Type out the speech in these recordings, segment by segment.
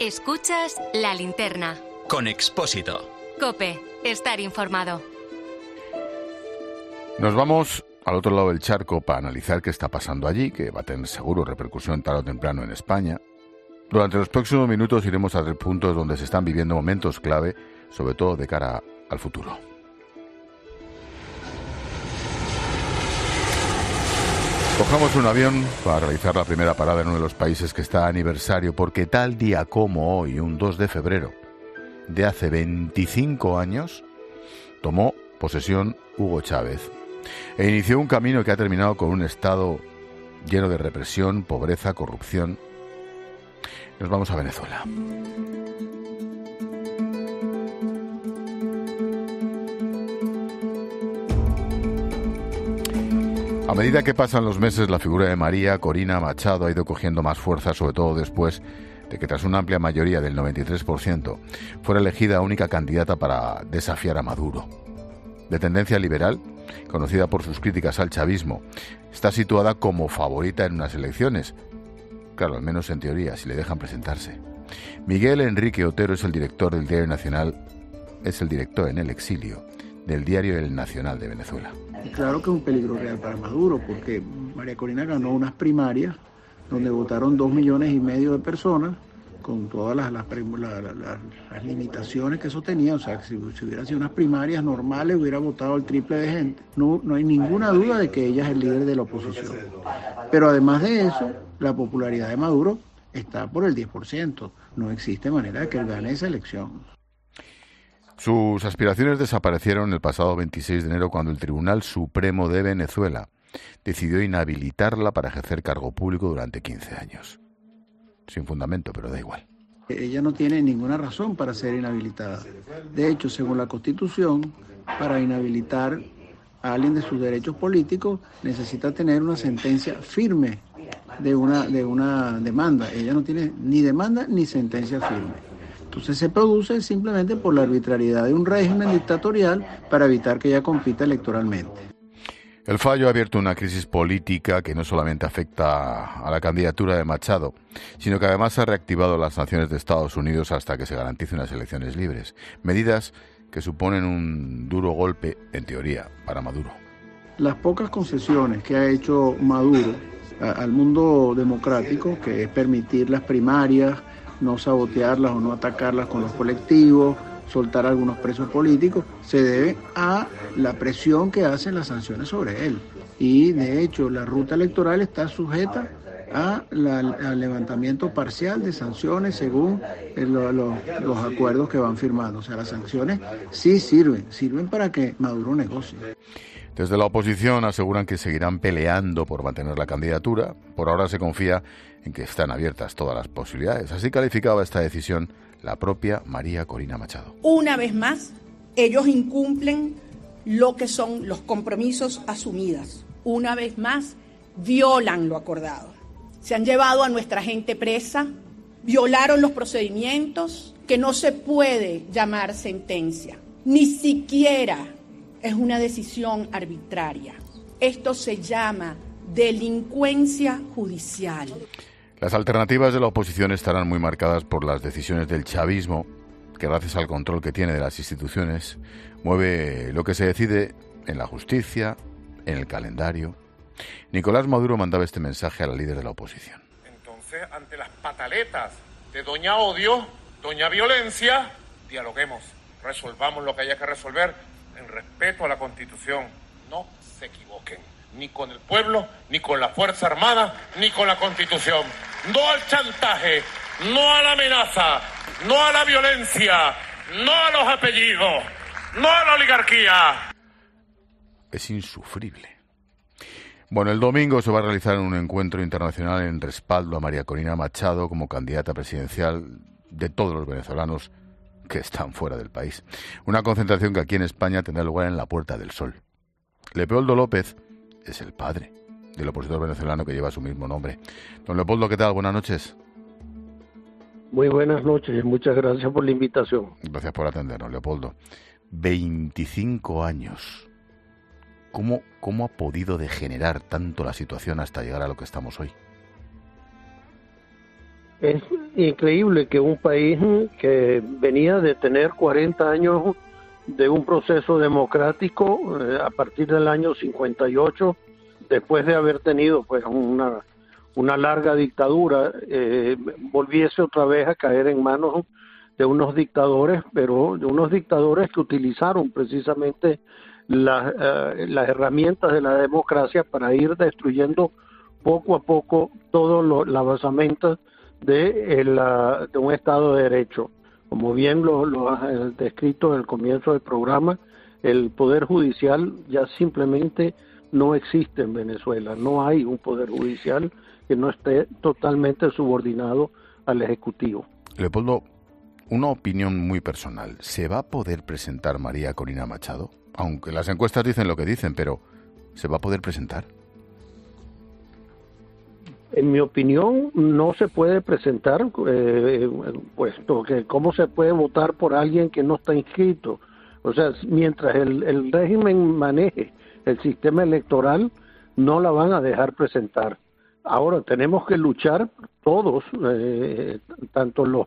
Escuchas la linterna. Con Expósito. Cope, estar informado. Nos vamos al otro lado del charco para analizar qué está pasando allí, que va a tener seguro repercusión tarde o temprano en España. Durante los próximos minutos iremos a tres puntos donde se están viviendo momentos clave, sobre todo de cara al futuro. Cojamos un avión para realizar la primera parada en uno de los países que está aniversario, porque tal día como hoy, un 2 de febrero de hace 25 años, tomó posesión Hugo Chávez e inició un camino que ha terminado con un Estado lleno de represión, pobreza, corrupción. Nos vamos a Venezuela. A medida que pasan los meses, la figura de María Corina Machado ha ido cogiendo más fuerza, sobre todo después de que tras una amplia mayoría del 93% fuera elegida única candidata para desafiar a Maduro. De tendencia liberal, conocida por sus críticas al chavismo, está situada como favorita en unas elecciones. Claro, al menos en teoría, si le dejan presentarse. Miguel Enrique Otero es el director del Diario Nacional, es el director en el exilio del Diario El Nacional de Venezuela. Claro que es un peligro real para Maduro, porque María Corina ganó unas primarias donde votaron dos millones y medio de personas, con todas las, limitaciones que eso tenía. O sea, si, si hubieran sido unas primarias normales, hubiera votado el triple de gente. No, no hay ninguna duda de que ella es el líder de la oposición. Pero además de eso, la popularidad de Maduro está por el 10%. No existe manera de que él gane esa elección. Sus aspiraciones desaparecieron el pasado 26 de enero cuando el Tribunal Supremo de Venezuela decidió inhabilitarla para ejercer cargo público durante 15 años. Sin fundamento, pero da igual. Ella no tiene ninguna razón para ser inhabilitada. De hecho, según la Constitución, para inhabilitar a alguien de sus derechos políticos necesita tener una sentencia firme de una, de una demanda. Ella no tiene ni demanda ni sentencia firme. Entonces se produce simplemente por la arbitrariedad de un régimen dictatorial para evitar que ella compita electoralmente. El fallo ha abierto una crisis política que no solamente afecta a la candidatura de Machado, sino que además ha reactivado las sanciones de Estados Unidos hasta que se garanticen unas elecciones libres. Medidas que suponen un duro golpe, en teoría, para Maduro. Las pocas concesiones que ha hecho Maduro al mundo democrático, que es permitir las primarias, no sabotearlas o no atacarlas con los colectivos, soltar algunos presos políticos, se debe a la presión que hacen las sanciones sobre él. Y de hecho la ruta electoral está sujeta a al levantamiento parcial de sanciones según los acuerdos que van firmando. O sea, las sanciones sí sirven, sirven para que Maduro negocie. Desde la oposición aseguran que seguirán peleando por mantener la candidatura. Por ahora se confía en que están abiertas todas las posibilidades. Así calificaba esta decisión la propia María Corina Machado. Una vez más, ellos incumplen lo que son los compromisos asumidos. Una vez más, violan lo acordado. Se han llevado a nuestra gente presa, violaron los procedimientos que no se puede llamar sentencia. Ni siquiera es una decisión arbitraria. Esto se llama delincuencia judicial. Las alternativas de la oposición estarán muy marcadas por las decisiones del chavismo, que gracias al control que tiene de las instituciones, mueve lo que se decide en la justicia, en el calendario. Nicolás Maduro mandaba este mensaje a la líder de la oposición. Entonces, ante las pataletas de Doña Odio, Doña Violencia, dialoguemos, resolvamos lo que haya que resolver en respeto a la Constitución. No se equivoquen, ni con el pueblo, ni con la Fuerza Armada, ni con la Constitución. No al chantaje, no a la amenaza, no a la violencia, no a los apellidos, no a la oligarquía. Es insufrible. Bueno, el domingo se va a realizar un encuentro internacional en respaldo a María Corina Machado como candidata presidencial de todos los venezolanos que están fuera del país. Una concentración que aquí en España tendrá lugar en la Puerta del Sol. Leopoldo López es el padre del opositor venezolano que lleva su mismo nombre. Don Leopoldo, ¿qué tal? Buenas noches. Muy buenas noches y muchas gracias por la invitación. Gracias por atendernos, Leopoldo. 25 años. ¿Cómo, ¿Cómo ha podido degenerar tanto la situación hasta llegar a lo que estamos hoy? Es increíble que un país que venía de tener 40 años de un proceso democrático eh, a partir del año 58, después de haber tenido pues una, una larga dictadura, eh, volviese otra vez a caer en manos de unos dictadores, pero de unos dictadores que utilizaron precisamente eh, las herramientas de la democracia para ir destruyendo poco a poco todo la basamenta de, de un Estado de Derecho. Como bien lo, lo has descrito en el comienzo del programa, el Poder Judicial ya simplemente no existe en Venezuela. No hay un Poder Judicial que no esté totalmente subordinado al Ejecutivo. Leopoldo, una opinión muy personal. ¿Se va a poder presentar María Corina Machado? Aunque las encuestas dicen lo que dicen, pero ¿se va a poder presentar? En mi opinión, no se puede presentar, eh, puesto que cómo se puede votar por alguien que no está inscrito. O sea, mientras el, régimen maneje el sistema electoral, no la van a dejar presentar. Ahora tenemos que luchar todos, eh, tanto los,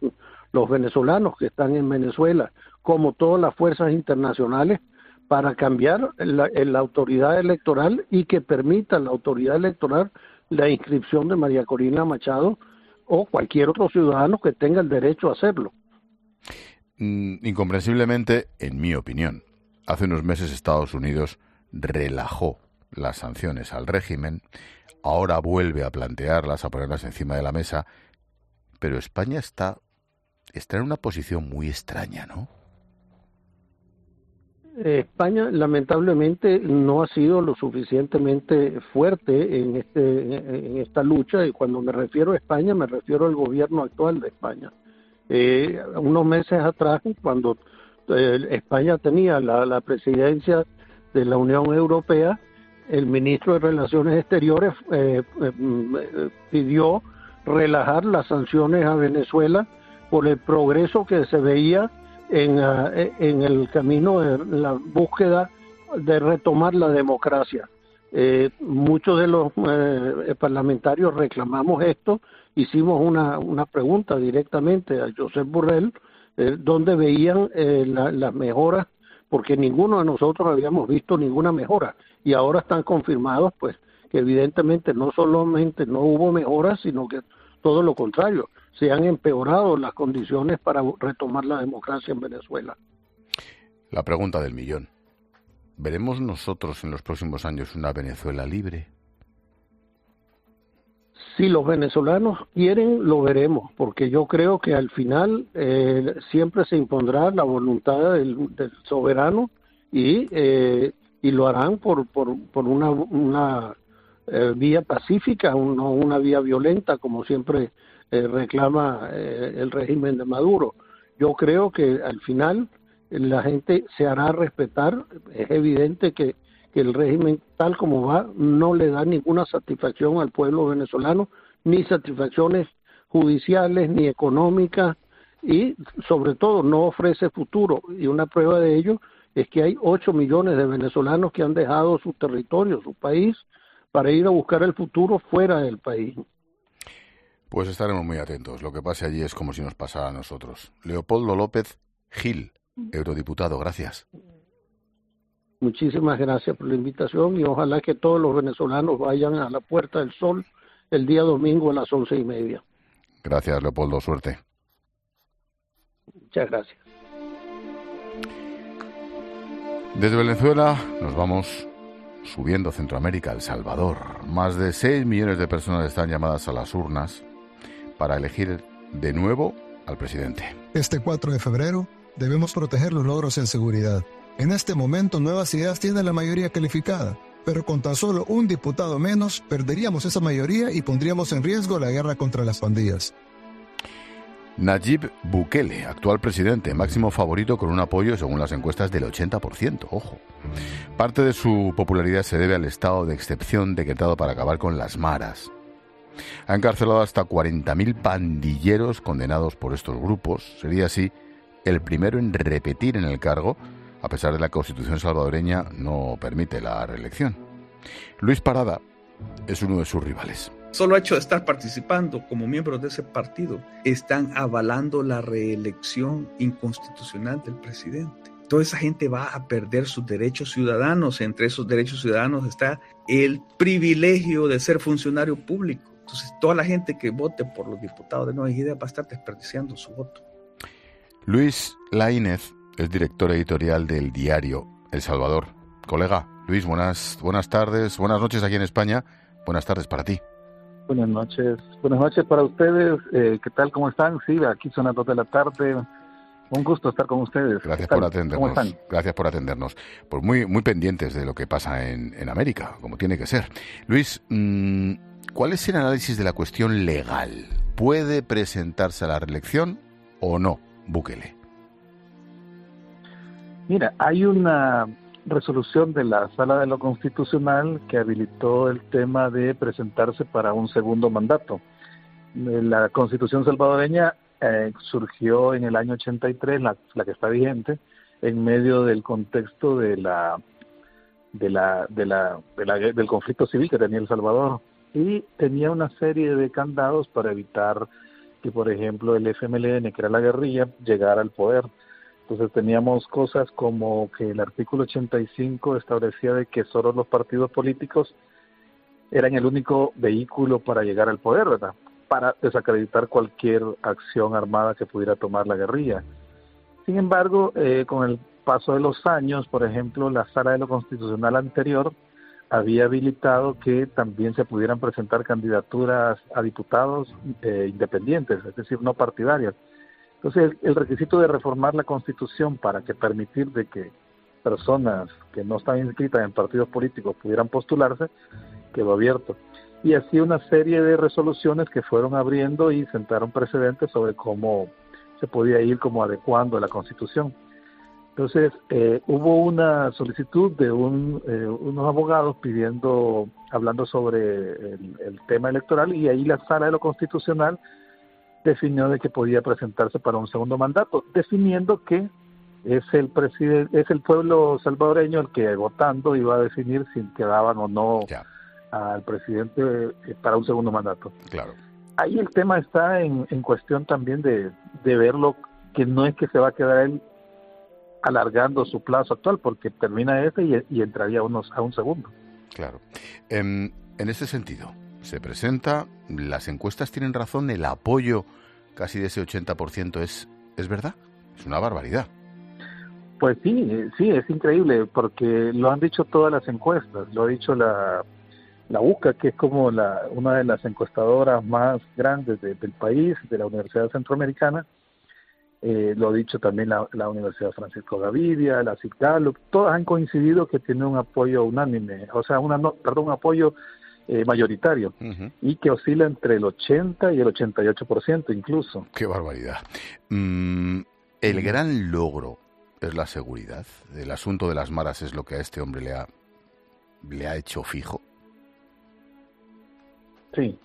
los venezolanos que están en Venezuela como todas las fuerzas internacionales, para cambiar la, la autoridad electoral y que permita la autoridad electoral la inscripción de María Corina Machado o cualquier otro ciudadano que tenga el derecho a hacerlo. Mm, incomprensiblemente, en mi opinión, hace unos meses Estados Unidos relajó las sanciones al régimen, ahora vuelve a plantearlas, a ponerlas encima de la mesa, pero España está, está en una posición muy extraña, ¿no? España lamentablemente no ha sido lo suficientemente fuerte en este esta lucha y cuando me refiero a España me refiero al gobierno actual de España. Eh, unos meses atrás cuando eh, España tenía la, la presidencia de la Unión Europea, el ministro de Relaciones Exteriores eh, pidió relajar las sanciones a Venezuela por el progreso que se veía en, ah, en el camino de la búsqueda de retomar la democracia. Eh, muchos de los eh, parlamentarios reclamamos esto, hicimos una, una pregunta directamente a Josep Burrell, eh, donde veían eh, las mejoras, porque ninguno de nosotros habíamos visto ninguna mejora, y ahora están confirmados, pues, que evidentemente no solamente no hubo mejoras, sino que todo lo contrario, se han empeorado las condiciones para retomar la democracia en Venezuela. La pregunta del millón. ¿Veremos nosotros en los próximos años una Venezuela libre? Si los venezolanos quieren, lo veremos, porque yo creo que al final eh, siempre se impondrá la voluntad del, soberano y, eh, y lo harán por, por, por una, una eh, vía pacífica, no una vía violenta, como siempre eh, reclama eh, el régimen de Maduro. Yo creo que al final la gente se hará respetar. Es evidente que, que el régimen tal como va no le da ninguna satisfacción al pueblo venezolano, ni satisfacciones judiciales, ni económicas, y sobre todo no ofrece futuro. Y una prueba de ello es que hay 8 millones de venezolanos que han dejado su territorio, su país, para ir a buscar el futuro fuera del país. Pues estaremos muy atentos. Lo que pase allí es como si nos pasara a nosotros. Leopoldo López Gil, eurodiputado, gracias. Muchísimas gracias por la invitación y ojalá que todos los venezolanos vayan a la Puerta del Sol el día domingo a las once y media. Gracias, Leopoldo. Suerte. Muchas gracias. Desde Venezuela nos vamos subiendo Centroamérica, El Salvador. Más de 6 millones de personas están llamadas a las urnas para elegir de nuevo al presidente. Este 4 de febrero debemos proteger los logros en seguridad. En este momento Nuevas Ideas tiene la mayoría calificada, pero con tan solo un diputado menos perderíamos esa mayoría y pondríamos en riesgo la guerra contra las pandillas. Nayib Bukele, actual presidente, máximo favorito con un apoyo según las encuestas del 80%, ojo. Parte de su popularidad se debe al estado de excepción decretado para acabar con las maras. Ha encarcelado hasta 40.000 pandilleros condenados por estos grupos. Sería así el primero en repetir en el cargo, a pesar de la Constitución salvadoreña no permite la reelección. Luis Parada es uno de sus rivales. Solo hecho de estar participando como miembros de ese partido están avalando la reelección inconstitucional del presidente. Toda esa gente va a perder sus derechos ciudadanos. Entre esos derechos ciudadanos está el privilegio de ser funcionario público. Entonces, toda la gente que vote por los diputados de Nueva Idea va a estar desperdiciando su voto. Luis Laínez es director editorial del diario El Salvador. Colega, Luis, buenas, buenas tardes, buenas noches aquí en España. Buenas tardes para ti. Buenas noches. Buenas noches para ustedes. Eh, ¿Qué tal? ¿Cómo están? Sí, aquí son las dos de la tarde. Un gusto estar con ustedes. Gracias por atendernos. Gracias por atendernos. Pues muy, muy pendientes de lo que pasa en, en América, como tiene que ser. Luis, mmm, ¿cuál es el análisis de la cuestión legal? ¿Puede presentarse a la reelección o no Bukele? Mira, hay una resolución de la Sala de lo Constitucional que habilitó el tema de presentarse para un segundo mandato. La Constitución salvadoreña eh, surgió en el año 83, la, la que está vigente, en medio del contexto de de la, de la, del conflicto civil que tenía El Salvador y tenía una serie de candados para evitar que, por ejemplo, el FMLN, que era la guerrilla, llegara al poder. Entonces teníamos cosas como que el artículo 85 establecía de que solo los partidos políticos eran el único vehículo para llegar al poder, ¿verdad? Para desacreditar cualquier acción armada que pudiera tomar la guerrilla. Sin embargo, eh, con el paso de los años, por ejemplo, la sala de lo constitucional anterior había habilitado que también se pudieran presentar candidaturas a diputados eh, independientes, es decir, no partidarias. Entonces, el, requisito de reformar la Constitución para que permitir de que personas que no están inscritas en partidos políticos pudieran postularse quedó abierto. Y así una serie de resoluciones que fueron abriendo y sentaron precedentes sobre cómo se podía ir como adecuando la Constitución. Entonces, eh, hubo una solicitud de un, eh, unos abogados pidiendo, hablando sobre el, el, tema electoral, y ahí la sala de lo constitucional definió de que podía presentarse para un segundo mandato, definiendo que es el presidente, es el pueblo salvadoreño el que votando iba a definir si quedaban o no ya. al presidente eh, para un segundo mandato. Claro. Ahí el tema está en, en cuestión también de, de verlo, que no es que se va a quedar él alargando su plazo actual, porque termina este y, y entraría unos, a un segundo. Claro. En, en ese sentido, se presenta, las encuestas tienen razón, el apoyo casi de ese 80% es, es verdad, es una barbaridad. Pues sí, sí, es increíble, porque lo han dicho todas las encuestas, lo ha dicho la, la UCA, que es como la, una de las encuestadoras más grandes de, del país, de la Universidad Centroamericana, eh, lo ha dicho también la, la Universidad Francisco Gavidia, la CICALUP, todas han coincidido que tiene un apoyo unánime, o sea, una, no, perdón, un apoyo eh, mayoritario uh -huh. y que oscila entre el 80 y el 88% incluso. Qué barbaridad. Mm, el gran logro es la seguridad. El asunto de las maras es lo que a este hombre le ha, le ha hecho fijo. Sí.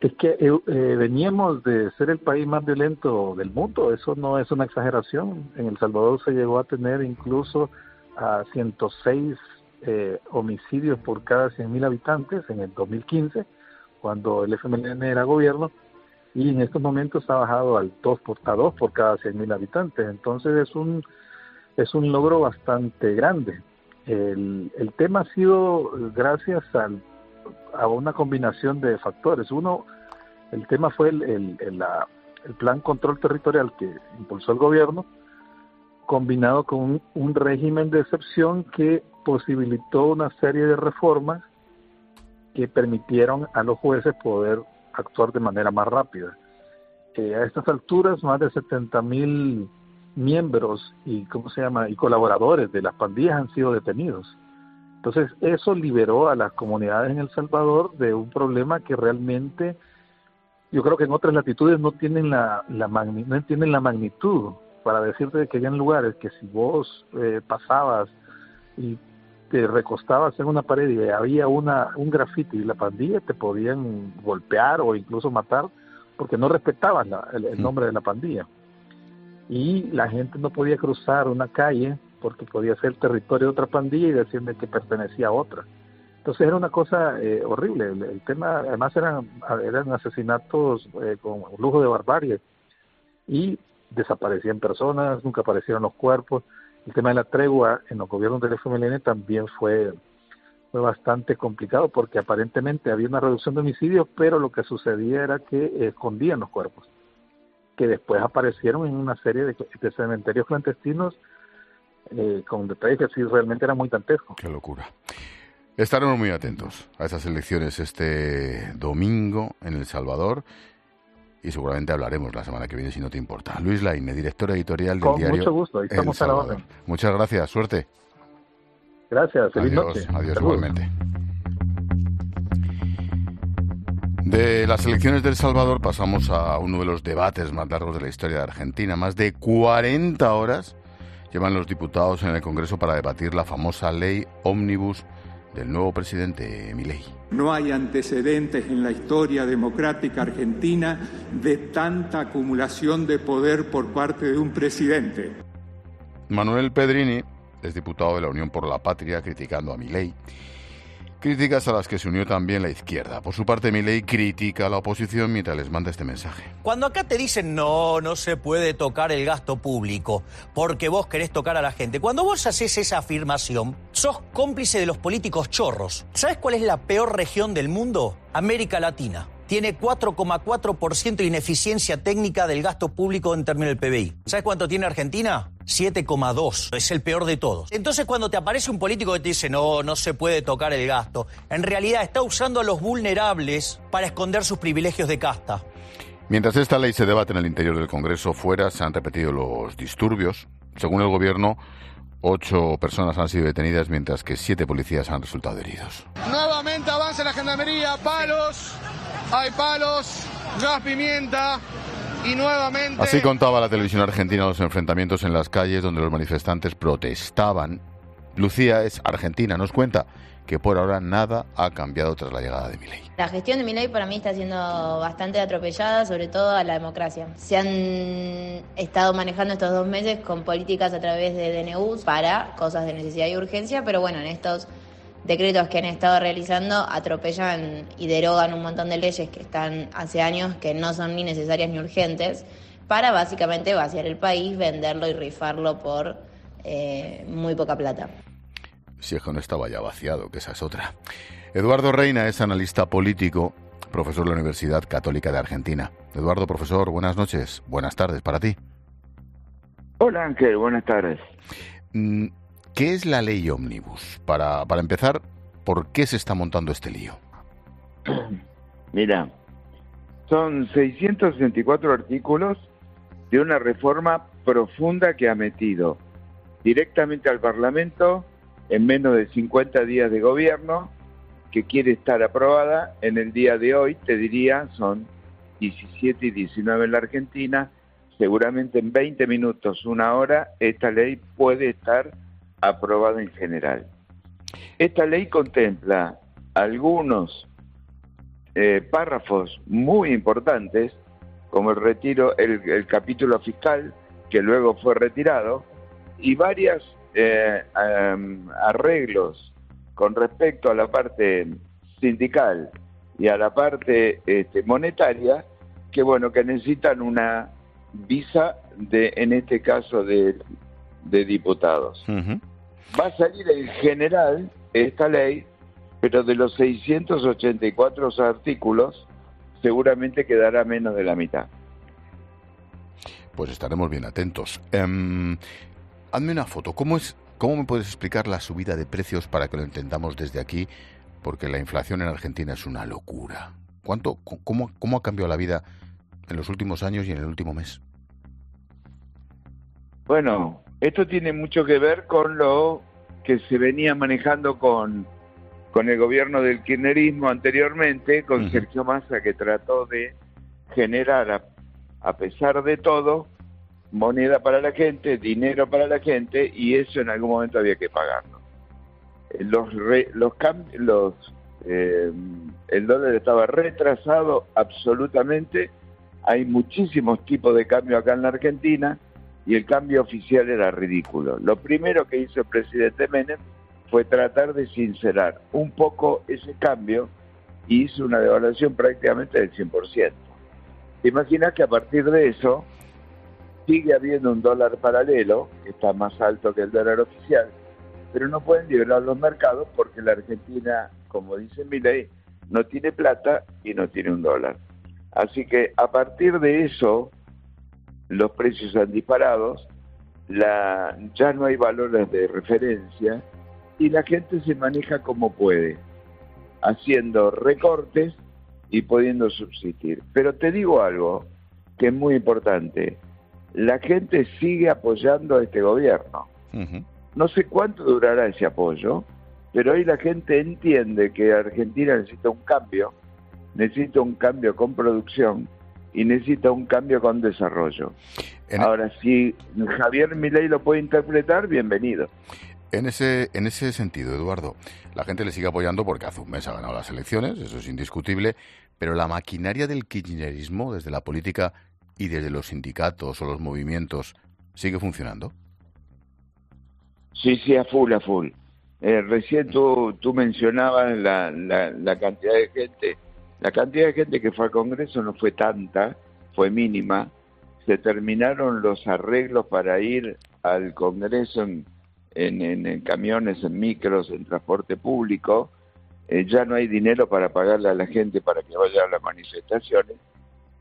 Es que eh, eh, veníamos de ser el país más violento del mundo, eso no es una exageración. En El Salvador se llegó a tener incluso a 106 eh, homicidios por cada 100.000 habitantes en el 2015, cuando el FMLN era gobierno, y en estos momentos ha bajado al 2 por, a 2 por cada 100.000 habitantes. Entonces es un, es un logro bastante grande. El, el tema ha sido gracias al, a una combinación de factores. Uno, el tema fue el, el, el, la, el plan control territorial que impulsó el gobierno, combinado con un, un régimen de excepción que posibilitó una serie de reformas que permitieron a los jueces poder actuar de manera más rápida. Eh, a estas alturas, más de 70 mil miembros y, ¿cómo se llama?, y colaboradores de las pandillas han sido detenidos. Entonces, eso liberó a las comunidades en El Salvador de un problema que realmente, yo creo que en otras latitudes no tienen la, la, magni no tienen la magnitud para decirte que había lugares que si vos eh, pasabas y te recostabas en una pared y había una un grafiti y la pandilla te podían golpear o incluso matar porque no respetaban la, el, el, nombre de la pandilla. Y la gente no podía cruzar una calle porque podía ser territorio de otra pandilla y decirme que pertenecía a otra Entonces era una cosa eh, horrible. El, tema, además eran, eran asesinatos eh, con lujo de barbarie y desaparecían personas, nunca aparecieron los cuerpos. El tema de la tregua en los gobiernos del FMLN también fue, fue bastante complicado porque aparentemente había una reducción de homicidios, pero lo que sucedía era que escondían los cuerpos, que después aparecieron en una serie de, de cementerios clandestinos eh, con detalles que sí realmente era muy dantescos. Qué locura. Estaremos muy atentos a esas elecciones este domingo en El Salvador y seguramente hablaremos la semana que viene si no te importa. Luis Laine, director editorial del diario. Mucho gusto, estamos a la orden. Muchas gracias, suerte. Gracias, feliz adiós, noche. Adiós, igualmente. De las elecciones del Salvador pasamos a uno de los debates más largos de la historia de Argentina. Más de 40 horas llevan los diputados en el Congreso para debatir la famosa ley ómnibus del nuevo presidente Milei. No hay antecedentes en la historia democrática argentina de tanta acumulación de poder por parte de un presidente. Manuel Pedrini es diputado de la Unión por la Patria criticando a Milei Críticas a las que se unió también la izquierda. Por su parte, Milei critica a la oposición mientras les manda este mensaje. Cuando acá te dicen no, no se puede tocar el gasto público porque vos querés tocar a la gente. Cuando vos haces esa afirmación, sos cómplice de los políticos chorros. ¿Sabes cuál es la peor región del mundo? América Latina tiene 4,4% de ineficiencia técnica del gasto público en términos del PBI. ¿Sabes cuánto tiene Argentina? 7,2. Es el peor de todos. Entonces cuando te aparece un político que te dice no, no se puede tocar el gasto, en realidad está usando a los vulnerables para esconder sus privilegios de casta. Mientras esta ley se debate en el interior del Congreso, fuera se han repetido los disturbios. Según el gobierno, Ocho personas han sido detenidas mientras que siete policías han resultado heridos. Nuevamente avanza la gendarmería, palos, hay palos, gas pimienta y nuevamente... Así contaba la televisión argentina los enfrentamientos en las calles donde los manifestantes protestaban. Lucía es argentina, nos cuenta que por ahora nada ha cambiado tras la llegada de Milei. La gestión de Milei para mí está siendo bastante atropellada, sobre todo a la democracia. Se han estado manejando estos dos meses con políticas a través de DNU para cosas de necesidad y urgencia, pero bueno, en estos decretos que han estado realizando atropellan y derogan un montón de leyes que están hace años que no son ni necesarias ni urgentes para básicamente vaciar el país, venderlo y rifarlo por eh, muy poca plata si es que no estaba ya vaciado, que esa es otra. Eduardo Reina es analista político, profesor de la Universidad Católica de Argentina. Eduardo, profesor, buenas noches, buenas tardes para ti. Hola Ángel, buenas tardes. Mm, ¿Qué es la ley ómnibus? Para, para empezar, ¿por qué se está montando este lío? Mira, son 664 artículos de una reforma profunda que ha metido directamente al Parlamento en menos de 50 días de gobierno que quiere estar aprobada. En el día de hoy, te diría, son 17 y 19 en la Argentina. Seguramente en 20 minutos, una hora, esta ley puede estar aprobada en general. Esta ley contempla algunos eh, párrafos muy importantes, como el retiro, el capítulo fiscal, que luego fue retirado, y varias eh, arreglos con respecto a la parte sindical y a la parte este, monetaria que bueno que necesitan una visa de en este caso de, diputados va a salir en general esta ley pero de los 684 artículos seguramente quedará menos de la mitad pues estaremos bien atentos em, hazme una foto. ¿Cómo, es, ¿Cómo me puedes explicar la subida de precios para que lo entendamos desde aquí? Porque la inflación en Argentina es una locura. ¿Cuánto, cómo, cómo ha cambiado la vida en los últimos años y en el último mes? Bueno, esto tiene mucho que ver con lo que se venía manejando con, con el gobierno del kirchnerismo anteriormente, con Sergio Massa, que trató de generar, a, a pesar de todo, moneda para la gente, dinero para la gente y eso en algún momento había que pagarlo. Eh, los los, los eh, el dólar estaba retrasado absolutamente. Hay muchísimos tipos de cambio acá en la Argentina y el cambio oficial era ridículo. Lo primero que hizo el presidente Menem fue tratar de sincerar un poco ese cambio y hizo una devaluación prácticamente del 100%. ¿Te imaginas que a partir de eso sigue habiendo un dólar paralelo, que está más alto que el dólar oficial, pero no pueden liberar los mercados porque la Argentina, como dice mi ley, no tiene plata y no tiene un dólar. Así que a partir de eso, los precios han disparado, la, ya no hay valores de referencia y la gente se maneja como puede, haciendo recortes y pudiendo subsistir. Pero te digo algo que es muy importante, la gente sigue apoyando a este gobierno. No sé cuánto durará ese apoyo, pero hoy la gente entiende que Argentina necesita un cambio, necesita un cambio con producción y necesita un cambio con desarrollo. Ahora, si Javier Milei lo puede interpretar, bienvenido. En ese, en ese sentido, Eduardo, la gente le sigue apoyando porque hace un mes ha ganado las elecciones, eso es indiscutible, pero la maquinaria del kirchnerismo, desde la política y desde los sindicatos o los movimientos, ¿sigue funcionando? Sí, sí, a full, a full. Eh, recién tú, tú mencionabas la, la, cantidad de gente. La cantidad de gente que fue al Congreso no fue tanta, fue mínima. Se terminaron los arreglos para ir al Congreso en, camiones, en micros, en transporte público. Eh, ya no hay dinero para pagarle a la gente para que vaya a las manifestaciones.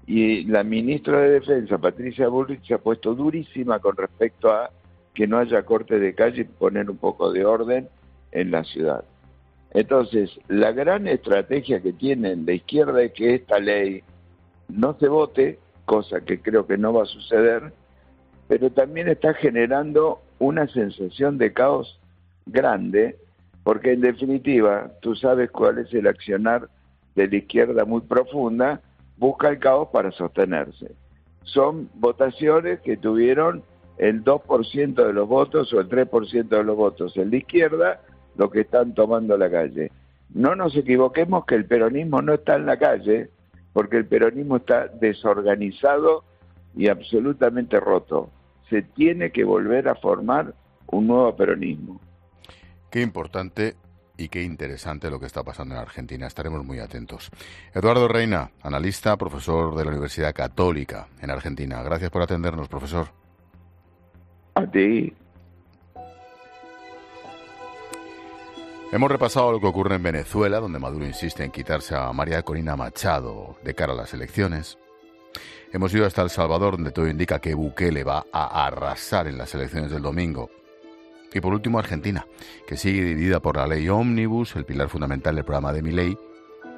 Y la ministra de Defensa, Patricia Bullrich, se ha puesto durísima con respecto a que no haya corte de calle y poner un poco de orden en la ciudad. Entonces, la gran estrategia que tienen la izquierda es que esta ley no se vote, cosa que creo que no va a suceder, pero también está generando una sensación de caos grande, porque en definitiva, tú sabes cuál es el accionar de la izquierda muy profunda, busca el caos para sostenerse. Son votaciones que tuvieron el 2% de los votos o el 3% de los votos en la izquierda, lo que están tomando la calle. No nos equivoquemos que el peronismo no está en la calle, porque el peronismo está desorganizado y absolutamente roto. Se tiene que volver a formar un nuevo peronismo. Qué importante y qué interesante lo que está pasando en Argentina. Estaremos muy atentos. Eduardo Reina, analista, profesor de la Universidad Católica en Argentina. Gracias por atendernos, profesor. Hemos repasado lo que ocurre en Venezuela, donde Maduro insiste en quitarse a María Corina Machado de cara a las elecciones. Hemos ido hasta El Salvador, donde todo indica que Bukele va a arrasar en las elecciones del domingo. Y por último, Argentina, que sigue dividida por la ley Omnibus, el pilar fundamental del programa de mi ley,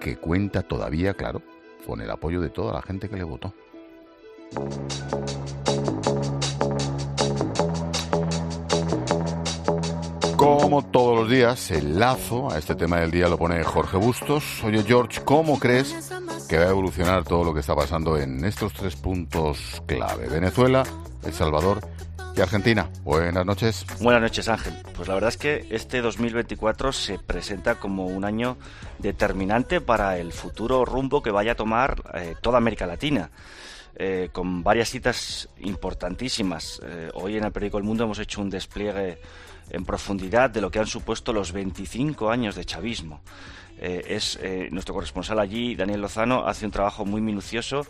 que cuenta todavía, claro, con el apoyo de toda la gente que le votó. Como todos los días, el lazo a este tema del día lo pone Jorge Bustos. Oye, George, ¿cómo crees que va a evolucionar todo lo que está pasando en estos tres puntos clave? Venezuela, El Salvador y Argentina. Buenas noches. Buenas noches, Ángel. Pues la verdad es que este 2024 se presenta como un año determinante para el futuro rumbo que vaya a tomar eh, toda América Latina. Eh, con varias citas importantísimas. Eh, hoy en el periódico El Mundo hemos hecho un despliegue en profundidad de lo que han supuesto los 25 años de chavismo. Eh, es eh, nuestro corresponsal allí, Daniel Lozano, hace un trabajo muy minucioso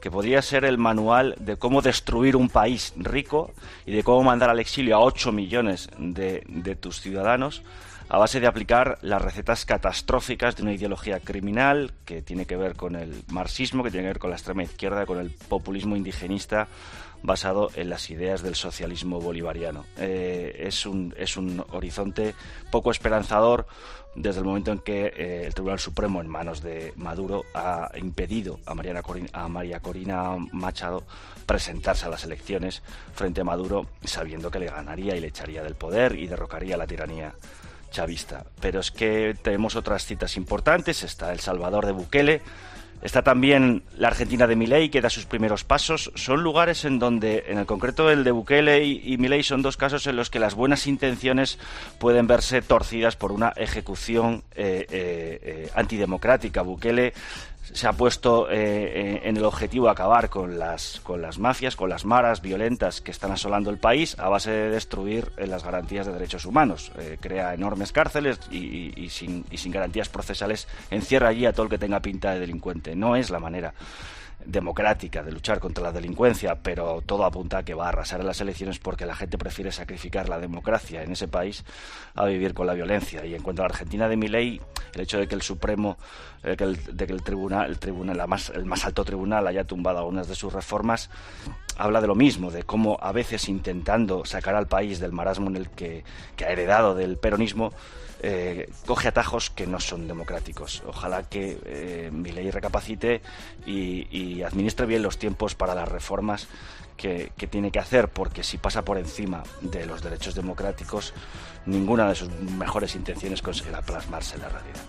que podría ser el manual de cómo destruir un país rico y de cómo mandar al exilio a 8 millones de, de tus ciudadanos a base de aplicar las recetas catastróficas de una ideología criminal que tiene que ver con el marxismo, que tiene que ver con la extrema izquierda, con el populismo indigenista basado en las ideas del socialismo bolivariano. Eh, es, un, es un horizonte poco esperanzador desde el momento en que eh, el Tribunal Supremo, en manos de Maduro, ha impedido a, Mariana a María Corina Machado presentarse a las elecciones frente a Maduro, sabiendo que le ganaría y le echaría del poder y derrocaría la tiranía chavista. Pero es que tenemos otras citas importantes. Está El Salvador de Bukele, Está también la Argentina de Milei, que da sus primeros pasos. Son lugares en donde, en el concreto el de Bukele y, y Milei, son dos casos en los que las buenas intenciones pueden verse torcidas por una ejecución eh, eh, eh, antidemocrática. Bukele se ha puesto eh, eh, en el objetivo acabar con las, con las mafias, con las maras violentas que están asolando el país a base de destruir eh, las garantías de derechos humanos. crea enormes cárceles y, sin, y sin garantías procesales encierra allí a todo el que tenga pinta de delincuente. No es la manera democrática de luchar contra la delincuencia, pero todo apunta a que va a arrasar en las elecciones porque la gente prefiere sacrificar la democracia en ese país a vivir con la violencia. Y en cuanto a la Argentina de mi ley, el hecho de que el Supremo, eh, de que el tribunal, el tribunal, más, el más alto tribunal haya tumbado algunas de sus reformas, habla de lo mismo, de cómo a veces intentando sacar al país del marasmo en el que, que ha heredado del peronismo, eh, coge atajos que no son democráticos. Ojalá que eh, mi ley recapacite y, administre bien los tiempos para las reformas que, tiene que hacer, porque si pasa por encima de los derechos democráticos, ninguna de sus mejores intenciones conseguirá plasmarse en la realidad.